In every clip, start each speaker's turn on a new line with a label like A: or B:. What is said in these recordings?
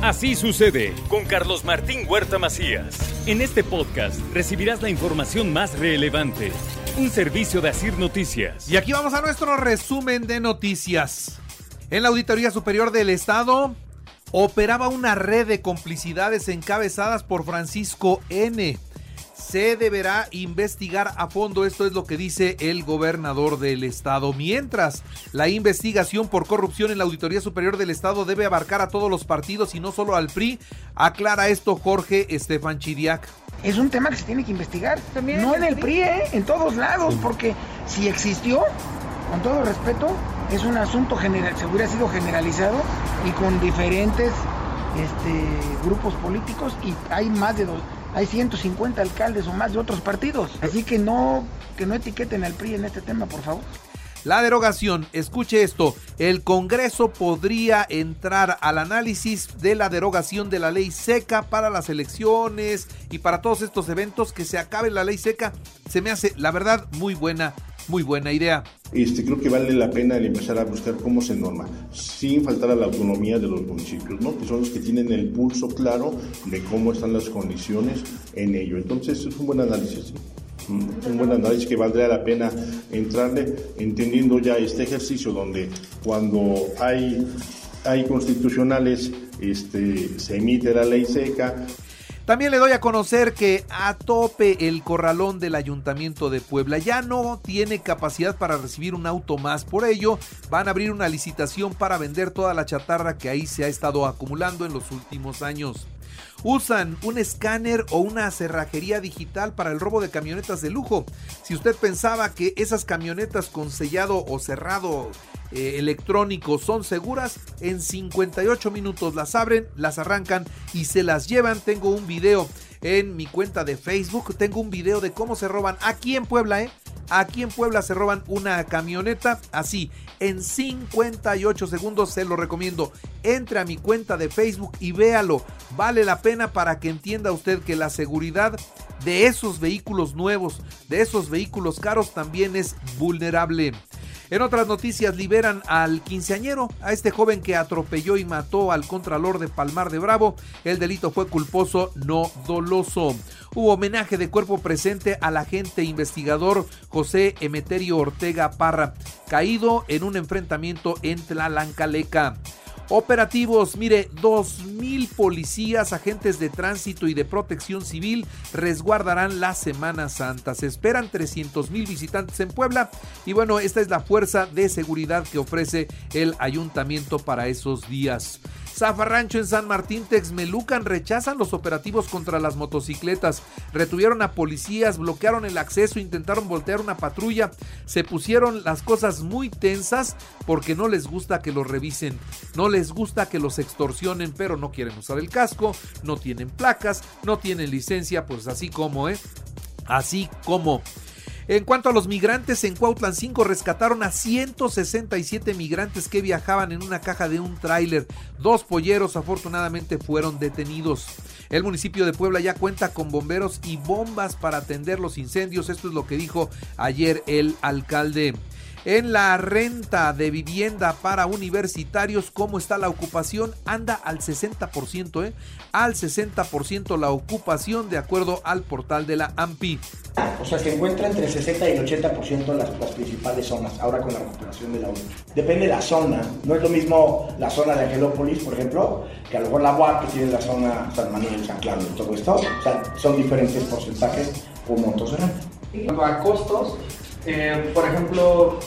A: Así sucede con Carlos Martín Huerta Macías. En este podcast recibirás la información más relevante. Un servicio de Asir Noticias.
B: Y aquí vamos a nuestro resumen de noticias. En la Auditoría Superior del Estado operaba una red de complicidades encabezadas por Francisco N se deberá investigar a fondo. Esto es lo que dice el gobernador del estado. Mientras, la investigación por corrupción en la Auditoría Superior del Estado debe abarcar a todos los partidos y no solo al PRI, aclara esto Jorge Estefan Chiriac.
C: Es un tema que se tiene que investigar. ¿También no en el PRI, ¿eh? en todos lados, porque si existió, con todo respeto, es un asunto general, se hubiera sido generalizado y con diferentes este, grupos políticos y hay más de dos hay 150 alcaldes o más de otros partidos. Así que no, que no etiqueten al PRI en este tema, por favor.
B: La derogación, escuche esto, el Congreso podría entrar al análisis de la derogación de la ley seca para las elecciones y para todos estos eventos, que se acabe la ley seca, se me hace, la verdad, muy buena muy buena idea.
D: Este, creo que vale la pena empezar a buscar cómo se norma, sin faltar a la autonomía de los municipios, ¿no? que son los que tienen el pulso claro de cómo están las condiciones en ello. Entonces es un buen análisis. un buen análisis que valdría la pena entrarle entendiendo ya este ejercicio donde cuando hay, hay constitucionales este, se emite la ley seca,
B: también le doy a conocer que a tope el corralón del Ayuntamiento de Puebla ya no tiene capacidad para recibir un auto más. Por ello, van a abrir una licitación para vender toda la chatarra que ahí se ha estado acumulando en los últimos años. Usan un escáner o una cerrajería digital para el robo de camionetas de lujo. Si usted pensaba que esas camionetas con sellado o cerrado eh, electrónicos son seguras, en 58 minutos las abren, las arrancan y se las llevan. Tengo un video en mi cuenta de Facebook, tengo un video de cómo se roban aquí en Puebla, ¿eh? Aquí en Puebla se roban una camioneta así, en 58 segundos se lo recomiendo. Entre a mi cuenta de Facebook y véalo. Vale la pena para que entienda usted que la seguridad de esos vehículos nuevos, de esos vehículos caros también es vulnerable. En otras noticias liberan al quinceañero, a este joven que atropelló y mató al contralor de Palmar de Bravo. El delito fue culposo, no doloso. Hubo homenaje de cuerpo presente al agente investigador José Emeterio Ortega Parra, caído en un enfrentamiento en Tlalancaleca. Operativos, mire, 2.000 policías, agentes de tránsito y de protección civil resguardarán la Semana Santa. Se esperan 300.000 visitantes en Puebla y bueno, esta es la fuerza de seguridad que ofrece el ayuntamiento para esos días. Zafarrancho en San Martín Texmelucan rechazan los operativos contra las motocicletas. Retuvieron a policías, bloquearon el acceso, intentaron voltear una patrulla. Se pusieron las cosas muy tensas porque no les gusta que los revisen. No les gusta que los extorsionen, pero no quieren usar el casco, no tienen placas, no tienen licencia, pues así como, ¿eh? Así como. En cuanto a los migrantes, en Cuautlan 5 rescataron a 167 migrantes que viajaban en una caja de un tráiler. Dos polleros afortunadamente fueron detenidos. El municipio de Puebla ya cuenta con bomberos y bombas para atender los incendios. Esto es lo que dijo ayer el alcalde. En la renta de vivienda para universitarios, ¿cómo está la ocupación? Anda al 60%, ¿eh? Al 60% la ocupación de acuerdo al portal de la AMPI.
E: O sea, se encuentra entre el 60 y el 80% las, las principales zonas, ahora con la recuperación de la UNI. Depende de la zona, no es lo mismo la zona de Angelópolis, por ejemplo, que a lo mejor la UAP que tiene la zona San Manuel, San Claudio, todo esto. O sea, son diferentes porcentajes por montos de renta.
F: En a costos, eh, por ejemplo,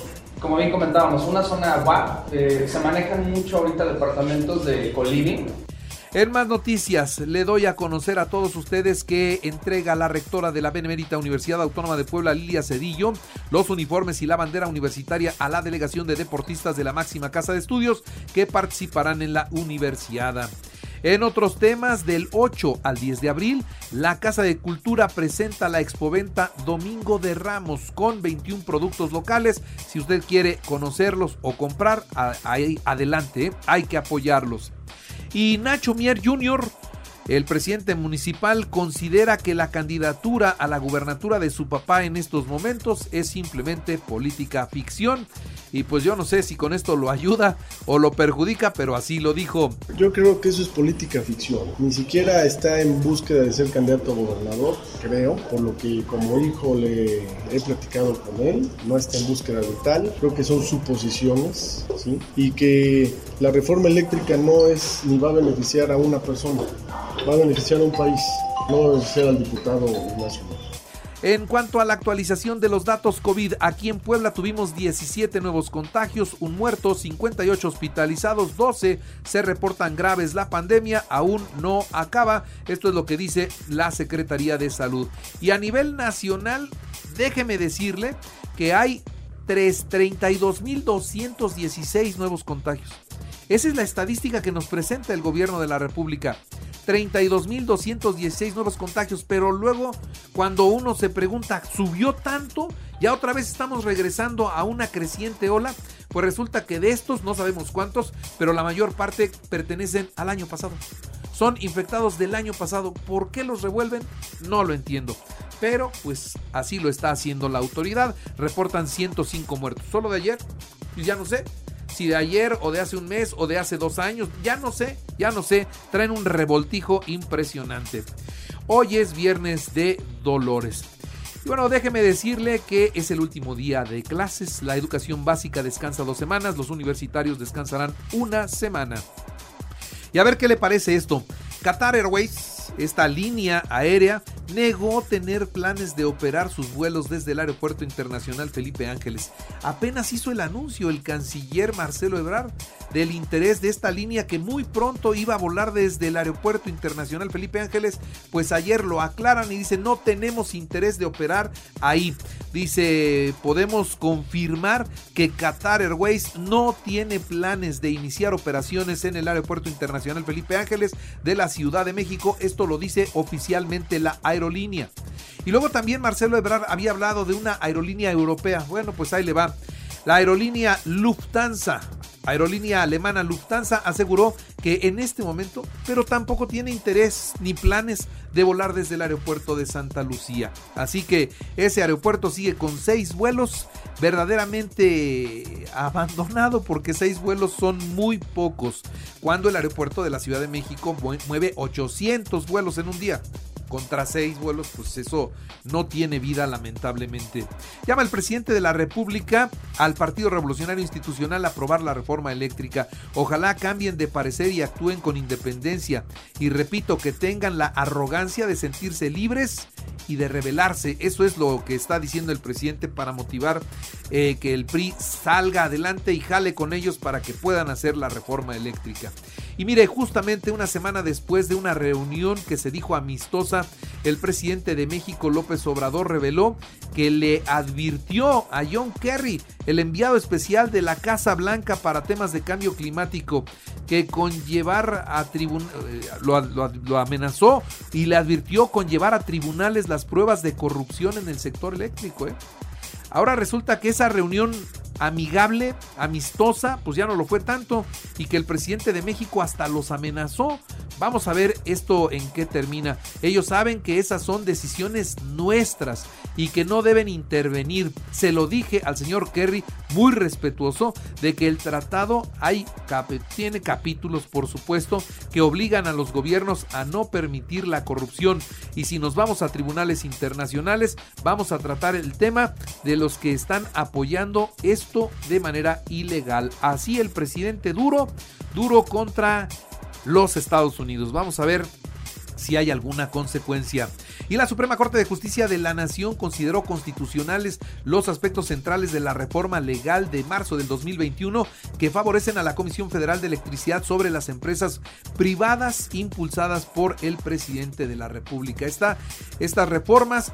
F: como bien comentábamos, una zona WAP, eh, se manejan mucho ahorita departamentos de coliving.
B: En más noticias, le doy a conocer a todos ustedes que entrega la rectora de la Benemérita Universidad Autónoma de Puebla, Lilia Cedillo, los uniformes y la bandera universitaria a la delegación de deportistas de la máxima casa de estudios que participarán en la universidad. En otros temas, del 8 al 10 de abril, la Casa de Cultura presenta la expoventa Domingo de Ramos con 21 productos locales. Si usted quiere conocerlos o comprar, ahí adelante, hay que apoyarlos. Y Nacho Mier Jr., el presidente municipal, considera que la candidatura a la gubernatura de su papá en estos momentos es simplemente política ficción. Y pues yo no sé si con esto lo ayuda o lo perjudica, pero así lo dijo.
G: Yo creo que eso es política ficción. Ni siquiera está en búsqueda de ser candidato a gobernador, creo, por lo que como hijo le he platicado con él, no está en búsqueda de tal. Creo que son suposiciones, ¿sí? Y que la reforma eléctrica no es ni va a beneficiar a una persona, va a beneficiar a un país, no va a beneficiar al diputado nacional.
B: En cuanto a la actualización de los datos COVID, aquí en Puebla tuvimos 17 nuevos contagios, un muerto, 58 hospitalizados, 12 se reportan graves. La pandemia aún no acaba. Esto es lo que dice la Secretaría de Salud. Y a nivel nacional, déjeme decirle que hay 32.216 nuevos contagios. Esa es la estadística que nos presenta el gobierno de la República. 32.216 nuevos contagios, pero luego cuando uno se pregunta, ¿subió tanto? Ya otra vez estamos regresando a una creciente ola, pues resulta que de estos no sabemos cuántos, pero la mayor parte pertenecen al año pasado. Son infectados del año pasado. ¿Por qué los revuelven? No lo entiendo. Pero pues así lo está haciendo la autoridad. Reportan 105 muertos. Solo de ayer, y ya no sé, si de ayer o de hace un mes o de hace dos años, ya no sé, ya no sé, traen un revoltijo impresionante. Hoy es viernes de Dolores. Y bueno, déjeme decirle que es el último día de clases. La educación básica descansa dos semanas, los universitarios descansarán una semana. Y a ver qué le parece esto. Qatar Airways, esta línea aérea, negó tener planes de operar sus vuelos desde el Aeropuerto Internacional Felipe Ángeles. Apenas hizo el anuncio el canciller Marcelo Ebrard del interés de esta línea que muy pronto iba a volar desde el Aeropuerto Internacional Felipe Ángeles, pues ayer lo aclaran y dicen no tenemos interés de operar ahí. Dice, podemos confirmar que Qatar Airways no tiene planes de iniciar operaciones en el Aeropuerto Internacional Felipe Ángeles de la Ciudad de México. Esto lo dice oficialmente la aerolínea. Y luego también Marcelo Ebrard había hablado de una aerolínea europea. Bueno, pues ahí le va. La aerolínea Lufthansa, aerolínea alemana Lufthansa, aseguró que en este momento, pero tampoco tiene interés ni planes de volar desde el aeropuerto de Santa Lucía. Así que ese aeropuerto sigue con seis vuelos, verdaderamente abandonado porque seis vuelos son muy pocos, cuando el aeropuerto de la Ciudad de México mueve 800 vuelos en un día contra seis vuelos, pues eso no tiene vida lamentablemente. Llama el presidente de la República al Partido Revolucionario Institucional a aprobar la reforma eléctrica. Ojalá cambien de parecer y actúen con independencia. Y repito, que tengan la arrogancia de sentirse libres y de rebelarse. Eso es lo que está diciendo el presidente para motivar eh, que el PRI salga adelante y jale con ellos para que puedan hacer la reforma eléctrica. Y mire, justamente una semana después de una reunión que se dijo amistosa, el presidente de México, López Obrador, reveló que le advirtió a John Kerry, el enviado especial de la Casa Blanca para temas de cambio climático, que con llevar a tribunales, eh, lo, lo amenazó y le advirtió con llevar a tribunales las pruebas de corrupción en el sector eléctrico. ¿eh? Ahora resulta que esa reunión amigable, amistosa, pues ya no lo fue tanto y que el presidente de México hasta los amenazó. Vamos a ver esto en qué termina. Ellos saben que esas son decisiones nuestras y que no deben intervenir. Se lo dije al señor Kerry muy respetuoso de que el tratado tiene capítulos, por supuesto, que obligan a los gobiernos a no permitir la corrupción. Y si nos vamos a tribunales internacionales, vamos a tratar el tema de los que están apoyando esto de manera ilegal. Así el presidente duro, duro contra los Estados Unidos. Vamos a ver si hay alguna consecuencia. Y la Suprema Corte de Justicia de la Nación consideró constitucionales los aspectos centrales de la reforma legal de marzo del 2021 que favorecen a la Comisión Federal de Electricidad sobre las empresas privadas impulsadas por el presidente de la República. estas reformas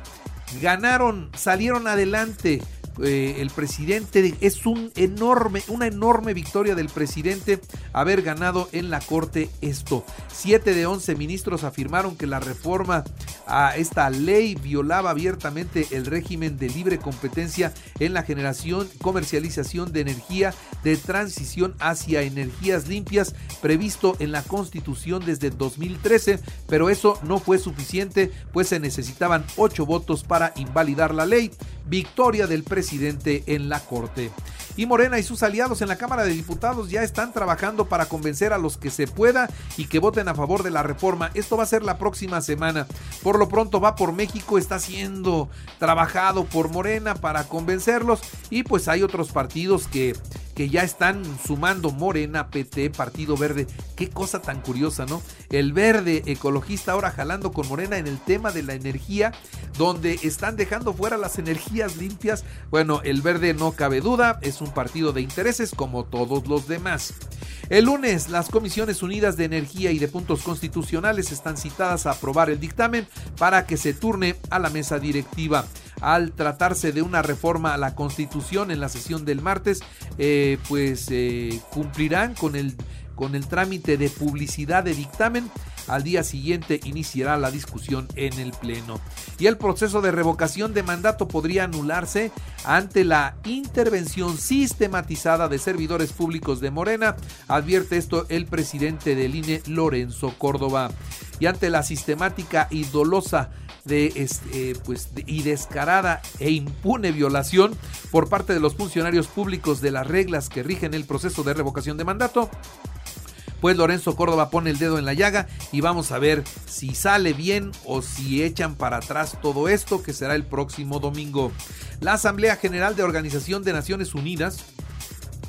B: ganaron, salieron adelante eh, el presidente. Es un enorme, una enorme victoria del presidente haber ganado en la corte esto. Siete de once ministros afirmaron que la reforma a esta ley violaba abiertamente el régimen de libre competencia en la generación, comercialización de energía de transición hacia energías limpias previsto en la Constitución desde 2013, pero eso no fue suficiente, pues se necesitaban ocho votos para invalidar la ley victoria del presidente en la Corte. Y Morena y sus aliados en la Cámara de Diputados ya están trabajando para convencer a los que se pueda y que voten a favor de la reforma. Esto va a ser la próxima semana. Por lo pronto va por México, está siendo trabajado por Morena para convencerlos y pues hay otros partidos que que ya están sumando Morena, PT, Partido Verde. Qué cosa tan curiosa, ¿no? El verde ecologista ahora jalando con Morena en el tema de la energía, donde están dejando fuera las energías limpias. Bueno, el verde no cabe duda, es un partido de intereses como todos los demás. El lunes, las Comisiones Unidas de Energía y de Puntos Constitucionales están citadas a aprobar el dictamen para que se turne a la mesa directiva al tratarse de una reforma a la Constitución en la sesión del martes, eh, pues eh, cumplirán con el, con el trámite de publicidad de dictamen. Al día siguiente iniciará la discusión en el Pleno. Y el proceso de revocación de mandato podría anularse ante la intervención sistematizada de servidores públicos de Morena, advierte esto el presidente del INE, Lorenzo Córdoba. Y ante la sistemática y dolosa de, este, pues, y descarada e impune violación por parte de los funcionarios públicos de las reglas que rigen el proceso de revocación de mandato, pues Lorenzo Córdoba pone el dedo en la llaga y vamos a ver si sale bien o si echan para atrás todo esto que será el próximo domingo. La Asamblea General de Organización de Naciones Unidas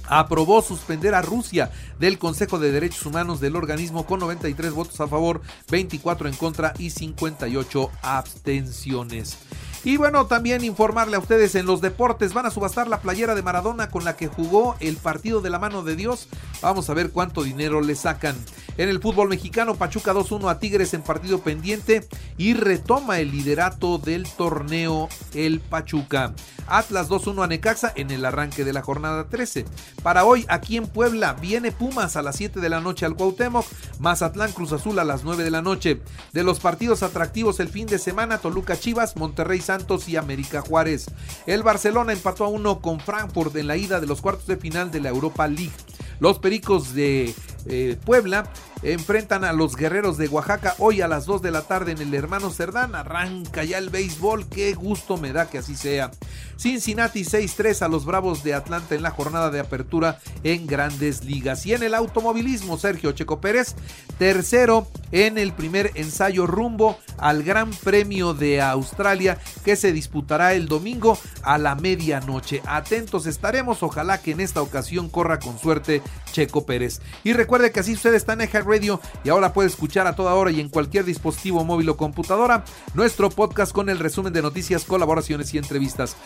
B: aprobó suspender a Rusia del Consejo de Derechos Humanos del organismo con 93 votos a favor, 24 en contra y 58 abstenciones. Y bueno, también informarle a ustedes en los deportes, van a subastar la playera de Maradona con la que jugó el partido de la mano de Dios. Vamos a ver cuánto dinero le sacan. En el fútbol mexicano, Pachuca 2-1 a Tigres en partido pendiente y retoma el liderato del torneo el Pachuca. Atlas 2-1 a Necaxa en el arranque de la jornada 13. Para hoy, aquí en Puebla, viene Pumas a las 7 de la noche al Cuauhtémoc, Mazatlán Cruz Azul a las 9 de la noche. De los partidos atractivos el fin de semana, Toluca Chivas, Monterrey Santos y América Juárez. El Barcelona empató a uno con Frankfurt en la ida de los cuartos de final de la Europa League. Los Pericos de eh, Puebla enfrentan a los Guerreros de Oaxaca hoy a las 2 de la tarde en el Hermano Cerdán. Arranca ya el béisbol, qué gusto me da que así sea. Cincinnati 6-3 a los Bravos de Atlanta en la jornada de apertura en grandes ligas. Y en el automovilismo, Sergio Checo Pérez, tercero en el primer ensayo rumbo al Gran Premio de Australia que se disputará el domingo a la medianoche. Atentos estaremos, ojalá que en esta ocasión corra con suerte Checo Pérez. Y recuerde que así usted está en Eja Radio y ahora puede escuchar a toda hora y en cualquier dispositivo móvil o computadora nuestro podcast con el resumen de noticias, colaboraciones y entrevistas.